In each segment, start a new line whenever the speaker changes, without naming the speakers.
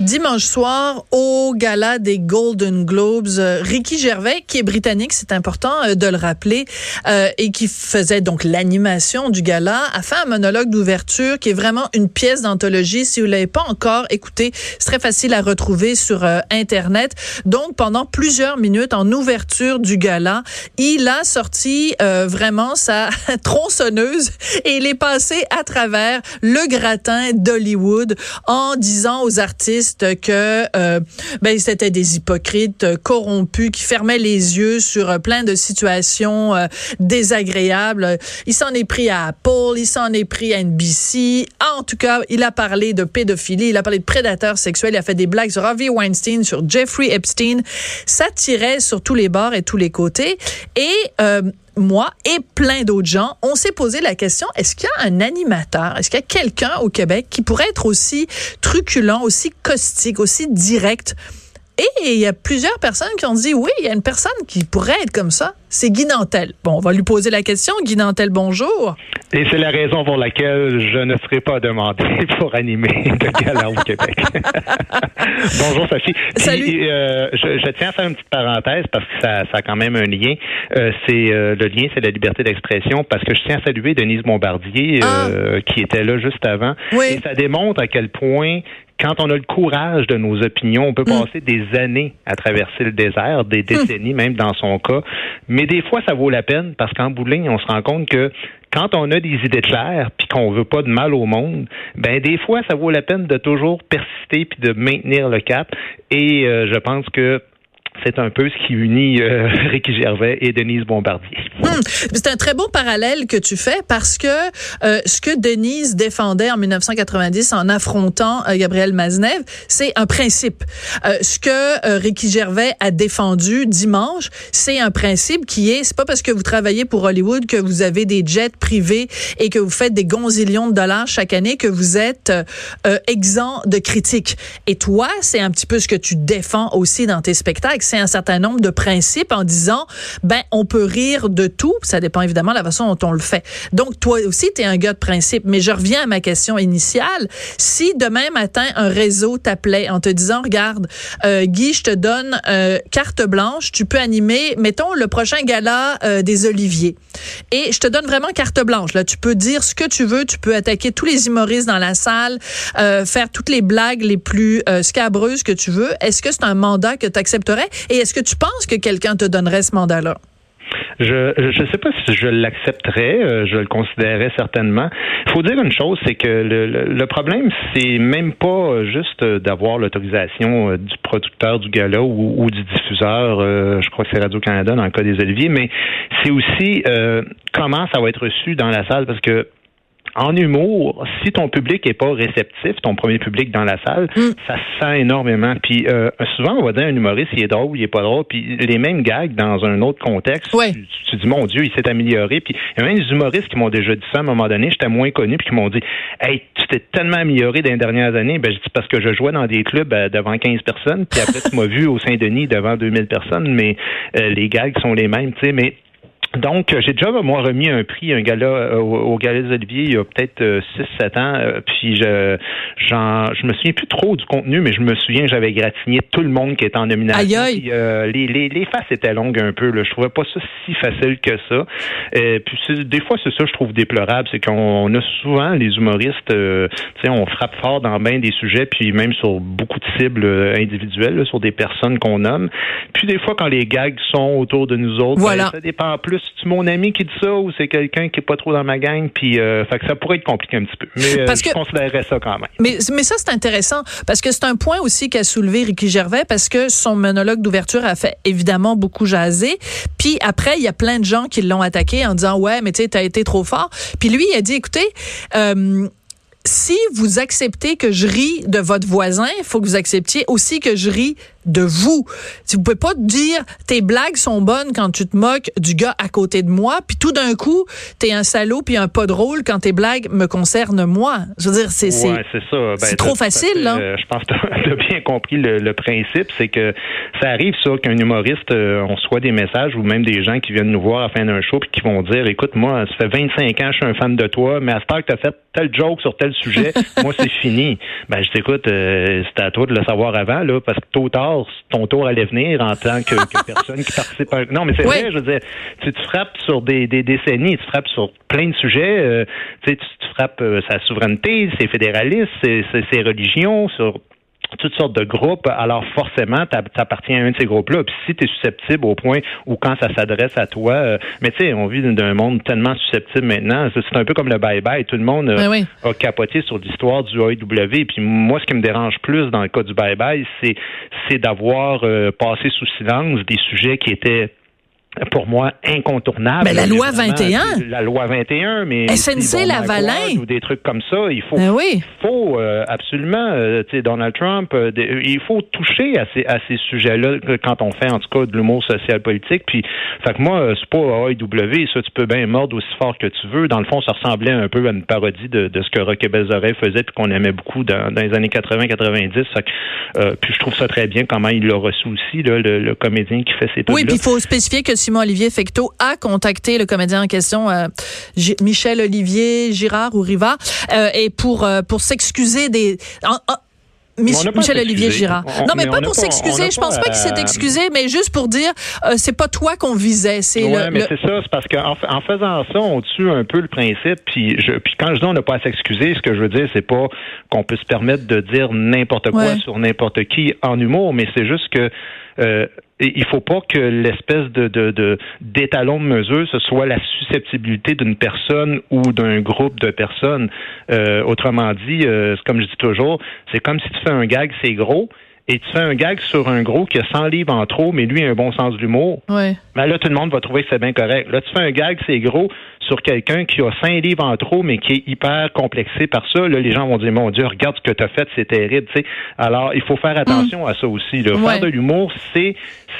Dimanche soir, au gala des Golden Globes, euh, Ricky Gervais, qui est britannique, c'est important euh, de le rappeler, euh, et qui faisait donc l'animation du gala, a fait un monologue d'ouverture qui est vraiment une pièce d'anthologie. Si vous l'avez pas encore écouté, c'est très facile à retrouver sur Internet. Donc, pendant plusieurs minutes, en ouverture du gala, il a sorti vraiment sa tronçonneuse et il est passé à travers le gratin d'Hollywood en disant aux artistes que euh, ben c'était des hypocrites euh, corrompus qui fermaient les yeux sur euh, plein de situations désagréables. Il s'en est pris à Apple, il s'en est pris à NBC. En tout cas, il a parlé de pédophilie, il a parlé de prédateurs sexuels, il a fait des blagues sur Harvey Weinstein, sur Jeffrey Epstein. Ça tirait sur tous les bords et tous les côtés. Et moi et plein d'autres gens, on s'est posé la question, est-ce qu'il y a un animateur, est-ce qu'il y a quelqu'un au Québec qui pourrait être aussi truculent, aussi caustique, aussi direct? Et il y a plusieurs personnes qui ont dit, oui, il y a une personne qui pourrait être comme ça c'est Guy Nantel. Bon, on va lui poser la question. Guy Nantel, bonjour.
Et c'est la raison pour laquelle je ne serai pas demandé pour animer le gala au Québec. bonjour, Sophie.
Salut.
Euh, je, tiens à faire une petite parenthèse parce que ça, a quand même un lien. Euh, c'est euh, le lien, c'est la liberté d'expression parce que je tiens à saluer Denise Bombardier ah. qui était là juste avant.
Oui.
Et ça démontre à quel point quand on a le courage de nos opinions, on peut mm. passer des années à traverser le désert, des mm. décennies même dans son cas. Mais des fois, ça vaut la peine parce qu'en bout de ligne, on se rend compte que quand on a des idées claires puis qu'on veut pas de mal au monde, ben des fois, ça vaut la peine de toujours persister puis de maintenir le cap. Et euh, je pense que c'est un peu ce qui unit euh, Ricky Gervais et Denise Bombardier.
Hmm. C'est un très beau parallèle que tu fais parce que euh, ce que Denise défendait en 1990 en affrontant euh, Gabriel Maznev, c'est un principe. Euh, ce que Ricky Gervais a défendu dimanche, c'est un principe qui est, c'est pas parce que vous travaillez pour Hollywood que vous avez des jets privés et que vous faites des gonzillions de dollars chaque année que vous êtes exempt de critiques. Et toi, c'est un petit peu ce que tu défends aussi dans tes spectacles c'est un certain nombre de principes en disant, ben, on peut rire de tout. Ça dépend évidemment de la façon dont on le fait. Donc, toi aussi, tu es un gars de principe. Mais je reviens à ma question initiale. Si demain matin, un réseau t'appelait en te disant, regarde, euh, Guy, je te donne euh, carte blanche, tu peux animer, mettons, le prochain gala euh, des Oliviers. Et je te donne vraiment carte blanche. Là, tu peux dire ce que tu veux, tu peux attaquer tous les humoristes dans la salle, faire toutes les blagues les plus scabreuses que tu veux. Est-ce que c'est un mandat que tu accepterais? Et est-ce que tu penses que quelqu'un te donnerait ce mandat-là?
Je je sais pas si je l'accepterais, euh, je le considérerais certainement. Il faut dire une chose, c'est que le, le, problème, c'est même pas juste d'avoir l'autorisation euh, du producteur du gala ou, ou du diffuseur, euh, je crois que c'est Radio-Canada dans le cas des Oliviers, mais c'est aussi comment ça va être reçu dans la salle, parce que en humour, si ton public est pas réceptif, ton premier public dans la salle, mm. ça se sent énormément. Puis euh, souvent, on va dire un humoriste, il est drôle, il est pas drôle, puis les mêmes gags dans un autre contexte. Tu, tu, dis, mon Dieu, il s'est amélioré. Puis il y a même des humoristes qui m'ont déjà dit ça à un moment donné, j'étais moins connu, puis qui m'ont dit, hey, tu t'es tellement amélioré dans les dernières années. Ben, je dis parce que je jouais dans des clubs euh, devant 15 personnes, puis après, tu m'as vu au Saint-Denis devant 2000 personnes, mais euh, les gags sont les mêmes, tu sais, mais donc, j'ai déjà, moi, remis un prix, un gala euh, au, au Gala Olivier il y a peut-être 6-7 euh, ans. Euh, puis, je, j'en, je me souviens plus trop du contenu, mais je me souviens, j'avais gratigné tout le monde qui était en nomination.
Aïe, aïe.
les, les, les faces étaient longues un peu. Là. Je trouvais pas ça si facile que ça. puis, des fois, c'est ça, je trouve déplorable. C'est qu'on a souvent, les humoristes, tu sais, on frappe fort dans bien des sujets, puis même sur beaucoup de cibles individuelles, sur des personnes qu'on nomme. Puis, des fois, quand les gags sont autour de nous autres,
voilà.
Ben, ça dépend plus c'est mon ami qui dit ça ou c'est quelqu'un qui est pas trop dans ma gang? Puis euh, fait que ça pourrait être compliqué un petit peu. Mais euh, je considérerais ça quand même.
Mais mais ça c'est intéressant parce que c'est un point aussi qu'a soulevé Ricky Gervais parce que son monologue d'ouverture a fait évidemment beaucoup jaser. Puis après il y a plein de gens qui l'ont attaqué en disant ouais mais tu sais t'as été trop fort. Puis lui il a dit écoutez euh, si vous acceptez que je ris de votre voisin, il faut que vous acceptiez aussi que je ris de vous. Si vous pouvez pas dire tes blagues sont bonnes quand tu te moques du gars à côté de moi, puis tout d'un coup, t'es un salaud puis un pas drôle quand tes blagues me concernent moi. Je veux dire, c'est c'est
ben,
trop facile là.
Euh, je pense que tu as bien compris le, principe, c'est que ça arrive ça qu'un humoriste euh, on soit des messages ou même des gens qui viennent nous voir à la fin d'un show puis qui vont dire écoute moi ça fait 25 ans je suis un fan de toi mais à ce temps que tu as fait tel joke sur tel sujet, moi c'est fini. Ben je t'écoute, euh, c'était à toi de le savoir avant là parce que tôt ou tard ton tour allait venir en tant que, personne qui participe. À... Non, mais c'est vrai, je veux dire, tu, tu frappes sur des, des, décennies, tu frappes sur plein de sujets. Euh, tu, tu frappes euh, sa souveraineté, ses fédéralistes, ses, ses religions, sur toutes sortes de groupes, alors forcément, tu appartiens à un de ces groupes-là. Puis si tu es susceptible au point où quand ça s'adresse à toi, euh, mais tu sais, on vit d'un monde tellement susceptible maintenant, c'est un peu comme le bye-bye. Tout le monde euh,
ben
a capoté sur l'histoire du AEW. Puis moi, ce qui me dérange plus dans le cas du bye-bye, c'est d'avoir euh, passé sous silence des sujets qui étaient pour moi incontournable.
Mais la loi 21.
La loi 21, mais
SNC Lavalin
ou des trucs comme ça, il faut,
ben
il faut euh, absolument, euh, tu sais, Donald Trump, euh, il faut toucher à ces, à ces sujets-là quand on fait en tout cas de l'humour social politique. Puis, fait que moi, c'est pas AEW, ça tu peux bien mordre aussi fort que tu veux. Dans le fond, ça ressemblait un peu à une parodie de, de ce que Rock et Oreilles faisait puis qu'on aimait beaucoup dans, dans, les années 80-90. puis je trouve ça très bien comment il l'a reçu aussi, là, le, comédien qui fait ses
Oui, puis il faut spécifier que Simon Olivier Fecteau a contacté le comédien en question, euh, Michel Olivier Girard ou Riva, euh, et pour euh, pour s'excuser des Michel Olivier Girard. non, mais, pas pour s'excuser. Je pense pas, qu'il s'est excusé, mais juste pour dire, c'est pas toi qu'on visait. C'est
ouais, mais c'est ça. C'est parce qu'en en faisant ça, on tue un peu le principe. Puis, je, puis quand je dis on n'a pas à s'excuser, ce que je veux dire, c'est pas qu'on peut se permettre de dire n'importe quoi sur n'importe qui en humour, mais c'est juste que euh, il faut pas que l'espèce de, d'étalon de, mesure ce soit la susceptibilité d'une personne ou d'un groupe de personnes. Euh, autrement dit, euh, comme je dis toujours, c'est comme si tu fais un gag, c'est gros, et tu fais un gag sur un gros qui a 100 livres en trop, mais lui a un bon sens de l'humour.
Ouais.
Ben là, tout le monde va trouver que c'est bien correct. Là, tu fais un gag, c'est gros, sur quelqu'un qui a 5 livres en trop, mais qui est hyper complexé par ça. Là, les gens vont dire, mon Dieu, regarde ce que tu as fait, c'est terrible. sais. Alors, il faut faire attention à ça aussi. Là. Faire de l'humour, c'est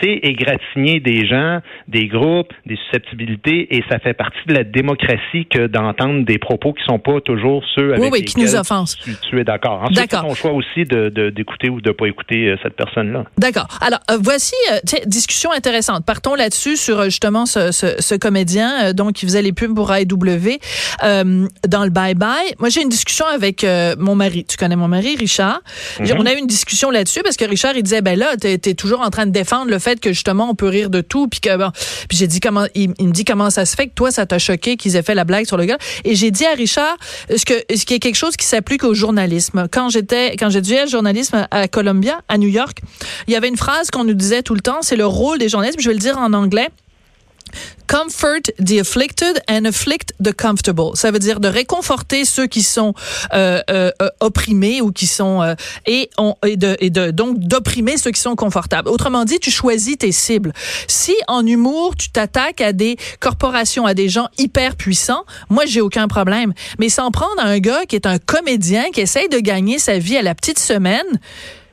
c'est égratigner des gens, des groupes, des susceptibilités, et ça fait partie de la démocratie que d'entendre des propos qui sont pas toujours ceux avec
oui, qui nous offensent.
Tu, es d'accord. Ensuite, c'est ton choix aussi de, d'écouter ou de pas écouter euh, cette personne-là.
D'accord. Alors, euh, voici, euh, discussion intéressante. Partons là-dessus sur justement ce, ce, comédien donc qui faisait les pubs pour AEW dans le Bye Bye. Moi, j'ai une discussion avec mon mari. Tu connais mon mari, Richard? Mm-hmm. On a eu une discussion là-dessus parce que Richard, il disait, ben là, tu es toujours en train de défendre le fait que justement on peut rire de tout puis que bon, puis j'ai dit comment il, me dit comment ça se fait que toi ça t'a choqué qu'ils aient fait la blague sur le gars et j'ai dit à Richard ce que ce qui est quelque chose qui s'applique au journalisme. Quand j'étais quand j'étudiais le journalisme à Columbia à New York, il y avait une phrase qu'on nous disait tout le temps, c'est le rôle des journalistes, je vais le dire en anglais. Comfort the afflicted and afflict the comfortable. Ça veut dire de réconforter ceux qui sont euh, euh, euh opprimés ou qui sont et, donc d'opprimer ceux qui sont confortables. Autrement dit, tu choisis tes cibles. Si en humour tu t'attaques à des corporations, à des gens hyper puissants, moi j'ai aucun problème. Mais s'en prendre à un gars qui est un comédien qui essaye de gagner sa vie à la petite semaine,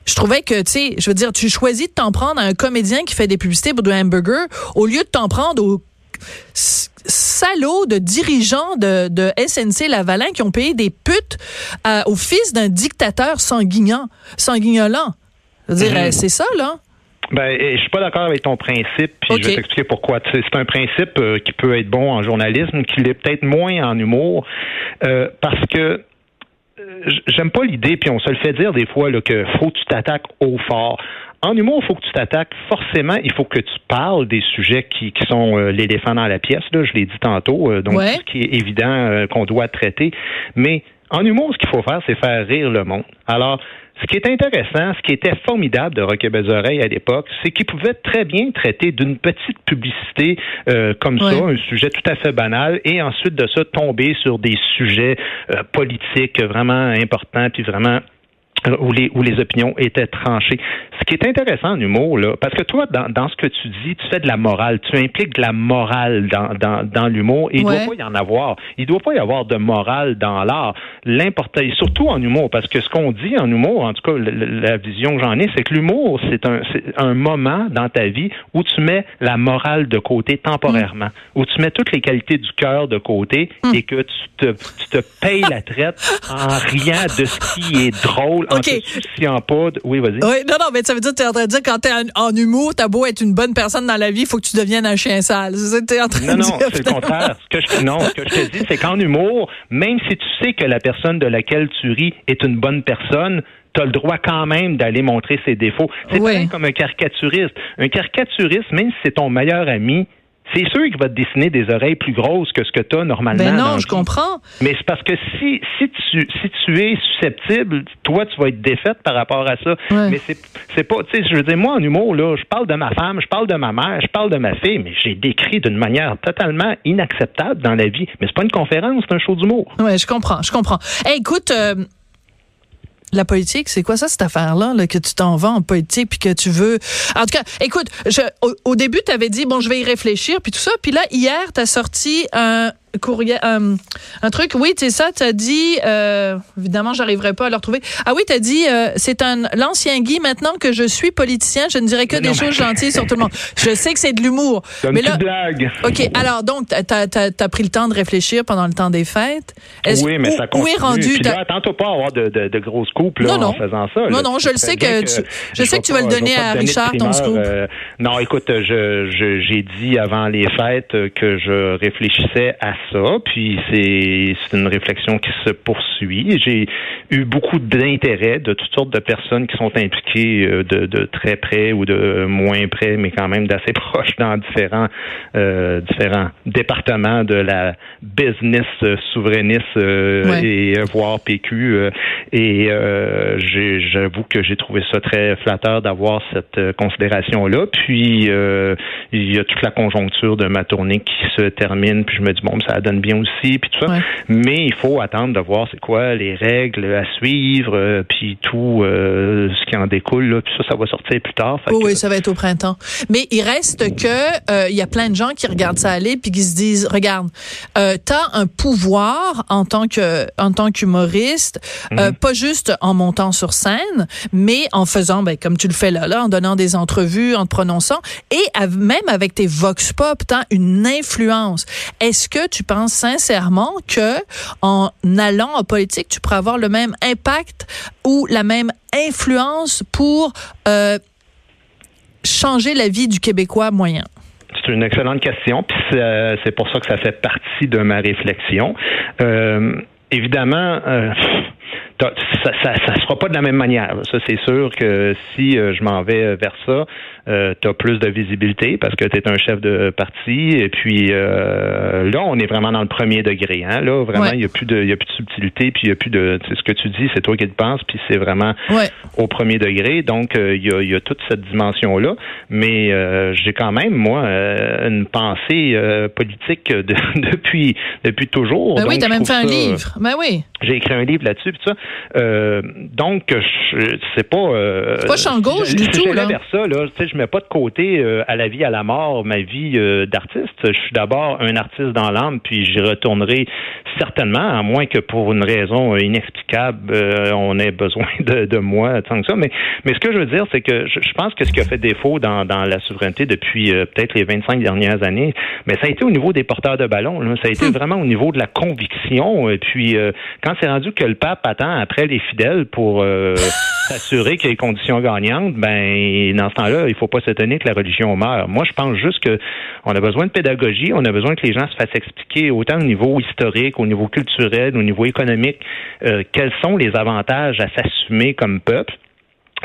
je trouvais que, tu sais, je veux dire, tu choisis de t'en prendre à un comédien qui fait des publicités pour du hamburger au lieu de t'en prendre au salauds de dirigeants de, de SNC Lavalin qui ont payé des putes euh, au fils d'un dictateur sanguignant, sanguignolant. Je veux dire, mhm. c'est ça, là.
Ben, je suis pas d'accord avec ton principe, puis je vais t'expliquer pourquoi. C'est un principe euh, qui peut être bon en journalisme, qui l'est peut-être moins en humour, euh, parce que j'aime pas l'idée, puis on se le fait dire des fois, là, que faut que tu t'attaques au fort. En humour, il faut que tu t'attaques. Forcément, il faut que tu parles des sujets qui, qui sont euh, l'éléphant dans la pièce. Là, je l'ai dit tantôt, euh, donc ce qui est évident euh, qu'on doit traiter. Mais en humour, ce qu'il faut faire, c'est faire rire le monde. Alors, ce qui est intéressant, ce qui était formidable de Rock Oreilles à l'époque, c'est qu'il pouvait très bien traiter d'une petite publicité euh, comme ça, un sujet tout à fait banal, et ensuite de ça tomber sur des sujets euh, politiques vraiment importants puis vraiment où les, où les opinions étaient tranchées. Ce qui est intéressant en humour, là, parce que toi, dans, dans ce que tu dis, tu fais de la morale, tu impliques de la morale dans, dans, dans l'humour, et il ne
Ouais.
doit pas y en avoir. Il ne doit pas y avoir de morale dans l'art. L'important, et surtout en humour, parce que ce qu'on dit en humour, en tout cas, le- la vision que j'en ai, c'est que l'humour, c'est un, c'est un moment dans ta vie où tu mets la morale de côté temporairement, où tu mets toutes les qualités du cœur de côté et que tu te, tu te payes la traite en riant de ce qui est drôle, en te souciant pas. Oui, vas-y.
Oui, non, non, mais ça veut dire que tu es en train de dire quand tu es en, en humour, t'as beau être une bonne personne dans la vie, il faut que tu deviennes un chien sale. Es en train
Non,
de
non, c'est le contraire. Ce que je, non, ce que je te dis, c'est qu'en humour, même si tu sais que la personne de laquelle tu ris est une bonne personne, tu as le droit quand même d'aller montrer ses défauts. C'est
Oui.
comme un caricaturiste. Un caricaturiste, même si c'est ton meilleur ami, c'est sûr qu'il va te dessiner des oreilles plus grosses que ce que tu as normalement.
Ben
dans
non, je comprends.
Mais c'est parce que si, si, tu, si tu es susceptible, toi, tu vas être défaite par rapport à ça.
Ouais.
Mais c'est, c'est pas, tu sais, je veux dire, moi, en humour, là, je parle de ma femme, je parle de ma mère, je parle de ma fille, mais j'ai décrit d'une manière totalement inacceptable dans la vie. Mais c'est pas une conférence, c'est un show d'humour.
Oui, je comprends, je comprends. Hey, écoute, euh, la politique, c'est quoi ça, cette affaire-là, là, que tu t'en vas en politique puis que tu veux? En tout cas, écoute, je, au, au début, tu avais dit, bon, je vais y réfléchir puis tout ça. Puis là, hier, tu as sorti un courriel, euh, un truc, oui, c'est ça, tu as dit, euh, évidemment, j'arriverai pas à le retrouver. Ah oui, tu as dit, euh, c'est un l'ancien Guy, maintenant que je suis politicien, je ne dirai que
Mais
des
non, mais-
choses gentilles sur tout le monde. Je sais que c'est de l'humour.
C'est une
là,
blague.
OK, alors donc, tu as, pris le temps de réfléchir pendant le temps des fêtes.
Oui, mais
où,
ça
où
continue.
est rendu
Puis
ta-
là, attends-toi pas à avoir de, de, de grosses coupes là,
Non, non.
en faisant ça. là.
Non, non, je le
sais
que tu- je sais que tu vas le donner à Richard, ton scoop.
euh, non, écoute, j'ai dit avant les fêtes que je réfléchissais à ça, puis c'est c'est une réflexion qui se poursuit. J'ai eu beaucoup d'intérêt de toutes sortes de personnes qui sont impliquées euh, de, de très près ou de moins près, mais quand même d'assez proches dans différents euh, différents départements de la business euh, souverainiste euh,
Ouais.
et euh, voire PQ. euh, et euh, j'ai- j'avoue que j'ai trouvé ça très flatteur d'avoir cette euh, considération-là. Puis euh, il y a toute la conjoncture de ma tournée qui se termine. Puis je me dis bon, ça donne bien aussi. Puis tout ça.
Ouais.
Mais il faut attendre de voir c'est quoi les règles à suivre. euh, puis tout euh, ce qui en découle. Là, puis ça, ça va sortir plus tard. Fait
Oui,
que-
oui, ça va être au printemps. Mais il reste que euh, il y a plein de gens qui regardent ça aller puis qui se disent regarde, euh, t'as un pouvoir en tant que en tant qu'humoriste, euh, pas juste en montant sur scène, mais en faisant ben, comme tu le fais là, là, en donnant des entrevues, en te prononçant, et même avec tes vox pop, t'as une influence. Est-ce que tu penses sincèrement que en allant en politique, tu pourrais avoir le même impact ou la même influence pour euh, changer la vie du Québécois moyen?
C'est une excellente question, puis c'est euh, pour ça que ça fait partie de ma réflexion. Euh, évidemment, ça, ça sera pas de la même manière. Ça, c'est sûr que si je m'en vais vers ça, tu as plus de visibilité parce que tu es un chef de parti. Et puis euh, là, on est vraiment dans le premier degré. Hein? Là, vraiment, il
Ouais.
n'y a plus de, il y a plus de subtilité, puis il y a plus de, tu sais, ce que tu dis, c'est toi qui le penses, puis c'est vraiment
Ouais.
au premier degré. Donc, euh, il y, y a toute cette dimension-là. Mais euh, j'ai quand même, moi, euh, une pensée euh, politique de- depuis, depuis toujours.
Ben oui, t'as
je
même fait un livre. Ben oui.
J'ai écrit un livre là-dessus, puis ça. Euh, donc, c'est pas... Euh,
C'est pas champ gauche du tout, là.
vers ça, là, tu je mets pas de côté euh, à la vie, à la mort, ma vie euh, d'artiste. Je suis d'abord un artiste dans l'âme, puis j'y retournerai certainement, à moins que pour une raison euh, inexplicable, euh, on ait besoin de, de moi tant que ça. Mais, mais ce que je veux dire, c'est que je, je pense que ce qui a fait défaut dans, dans la souveraineté depuis peut-être les 25 dernières années, mais ça a été au niveau des porteurs de ballons. là. Ça a été vraiment au niveau de la conviction. Et puis, quand c'est rendu que le pape attend après les fidèles pour s'assurer qu'il y a des conditions gagnantes, ben dans ce temps-là, il faut pas s'étonner que la religion meurt. Moi, je pense juste que on a besoin de pédagogie, on a besoin que les gens se fassent expliquer autant au niveau historique, au niveau culturel, au niveau économique, euh, quels sont les avantages à s'assumer comme peuple.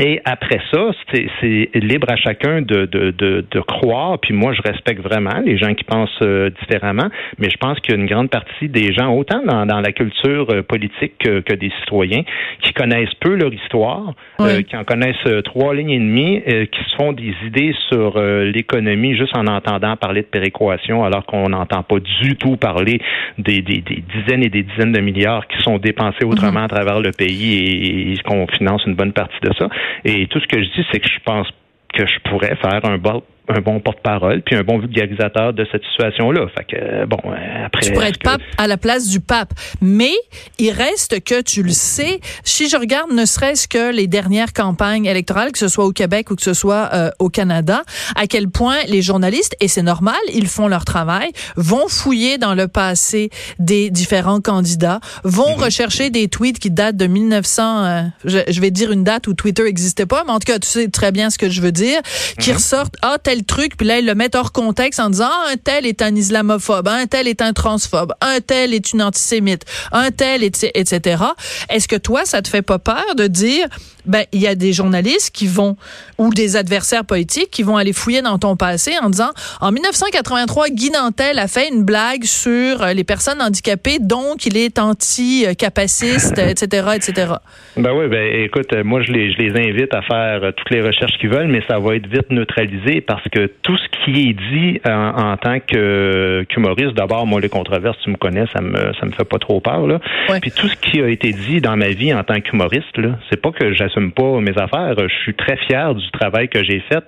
Et après ça, c'est libre à chacun de, de, de, de, croire. Puis moi, je respecte vraiment les gens qui pensent euh, différemment, mais je pense qu'il y a une grande partie des gens, autant dans, dans la culture euh, politique que, que, des citoyens, qui connaissent peu leur histoire, euh, qui en connaissent trois lignes et demie, qui se font des idées sur l'économie juste en entendant parler de péréquation, alors qu'on n'entend pas du tout parler des, des, des, dizaines et des dizaines de milliards qui sont dépensés autrement mhm. à travers le pays et, et qu'on finance une bonne partie de ça. Et tout ce que je dis, c'est que je pense que je pourrais faire un bon un bon porte-parole puis un bon vulgarisateur de cette situation-là. Fait que bon, euh, après.
Tu pourrais être pape à la place du pape, mais il reste que tu le sais. Si je regarde, ne serait-ce que les dernières campagnes électorales, que ce soit au Québec ou que ce soit euh, au Canada, à quel point les journalistes et c'est normal, ils font leur travail, vont fouiller dans le passé des différents candidats, vont mhm. rechercher des tweets qui datent de 1900. Euh, je, vais dire une date où Twitter n'existait pas, mais en tout cas, tu sais très bien ce que je veux dire, qui mhm. ressortent ah tel truc, puis là, ils le mettent hors contexte en disant, ah, un tel est un islamophobe, un tel est un transphobe, un tel est une antisémite, un tel, etc. Est-ce que toi, ça te fait pas peur de dire, ben, il y a des journalistes qui vont, ou des adversaires politiques qui vont aller fouiller dans ton passé en disant, en 1983, Guy Nantel a fait une blague sur euh, les personnes handicapées, donc il est anti-capaciste, etc., etc.
Ben oui, ben écoute, moi je les, je les invite à faire euh, toutes les recherches qu'ils veulent, mais ça va être vite neutralisé parce que tout ce qui est dit en, tant qu'humoriste, d'abord, moi les controverses, tu me connais, ça me ça me fait pas trop peur là. Puis tout ce qui a été dit dans ma vie en tant qu'humoriste, là, c'est pas que j'assume pas mes affaires. Je suis très fier du travail que j'ai fait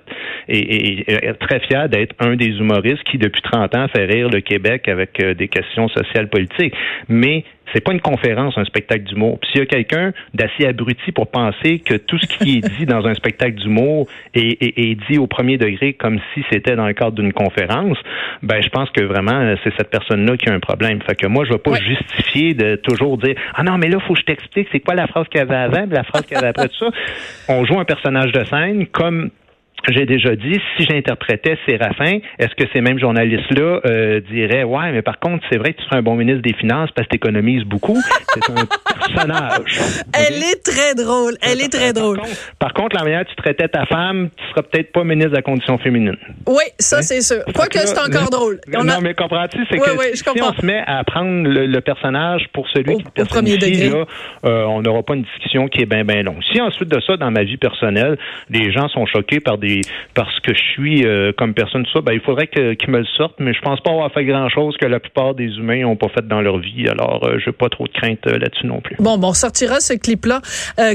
et, très fier d'être un des humoristes qui depuis 30 ans fait rire le Québec avec euh, des questions sociales politiques. Mais c'est pas une conférence, un spectacle d'humour. Puis s'il y a quelqu'un d'assez abruti pour penser que tout ce qui est dit dans un spectacle d'humour est, est, dit au premier degré comme si c'était dans le cadre d'une conférence, ben je pense que vraiment c'est cette personne-là qui a un problème. Fait que moi je vais pas justifier de toujours dire ah non mais là faut que je t'explique c'est quoi la phrase qu'il y avait avant, la phrase qu'il y avait après tout ça. On joue un personnage de scène comme j'ai déjà dit, si j'interprétais Séraphin, est-ce que ces mêmes journalistes-là euh, diraient Ouais, mais par contre, c'est vrai que tu serais un bon ministre des Finances parce que tu économises beaucoup. C'est un personnage.
Elle est très drôle. Elle est très drôle.
Par contre, la manière tu traitais ta femme, tu seras peut-être pas ministre de la condition féminine.
Oui, ça, hein? c'est sûr. Quoique c'est encore drôle.
non, mais comprends-tu, c'est que si on se met à prendre le, personnage pour celui qui
au premier degré.
Là, euh, on n'aura pas une discussion qui est bien, bien longue. Si ensuite de ça, dans ma vie personnelle, les gens sont choqués par des parce que je suis euh, comme personne, tout ça, ben, il faudrait qu'ils me le sortent, mais je pense pas avoir fait grand-chose que la plupart des humains n'ont pas fait dans leur vie. Alors, euh, je n'ai pas trop de crainte euh, là-dessus non plus.
Bon, bon, on sortira ce clip-là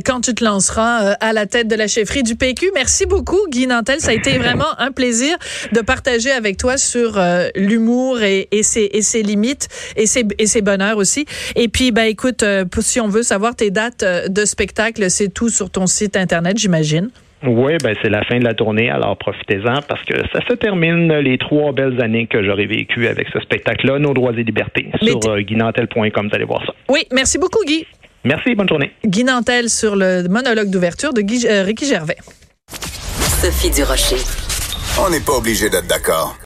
quand tu te lanceras à la tête de la chefferie du PQ. Merci beaucoup, Guy Nantel. Ça a été vraiment un plaisir de partager avec toi sur l'humour et, et, ses, et ses limites et ses, et ses bonheurs aussi. Et puis, ben, écoute, si on veut savoir tes dates de spectacle, c'est tout sur ton site Internet, j'imagine.
Oui, ben c'est la fin de la tournée, alors profitez-en parce que ça se termine les trois belles années que j'aurais vécues avec ce spectacle-là, Nos droits et libertés, sur euh, guinantel.com, vous allez voir ça.
Oui, merci beaucoup Guy.
Merci, bonne journée.
Guy Nantel sur le monologue d'ouverture de Guy, euh, Ricky Gervais.
Sophie Durocher. On n'est pas obligé d'être d'accord.